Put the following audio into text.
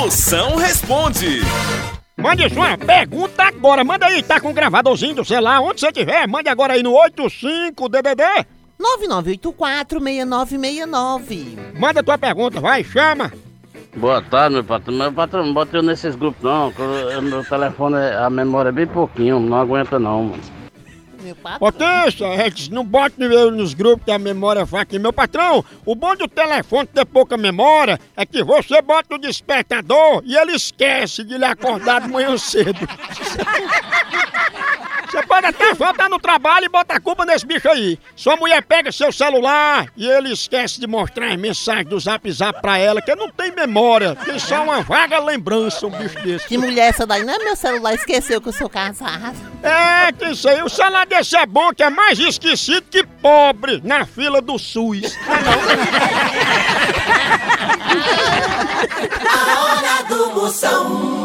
Moção responde. Mande sua pergunta agora. Manda aí, tá com o gravadorzinho do celular, onde você tiver. Mande agora aí no 85DDD. 99846969. Manda tua pergunta, vai, chama. Boa tarde, meu patrão. Meu patrão, não bota eu nesses grupos não. que eu- Meu telefone, a memória é bem pouquinho, não aguenta não, mano. Meu patrão. Potência, é que não bote eu nos grupos que a memória vai aqui. Meu patrão, o bom do telefone ter pouca memória é que você bota o despertador e ele esquece de lhe acordar de manhã cedo. Pode até faltar no trabalho e botar a culpa nesse bicho aí. Sua mulher pega seu celular e ele esquece de mostrar as mensagens do zap zap pra ela, que não tem memória, tem só uma vaga lembrança, um bicho desse. Que mulher essa daí? Não é meu celular, esqueceu que eu sou casado. É, que isso aí, o celular desse é bom, que é mais esquecido que pobre na fila do SUS. A hora do Moção.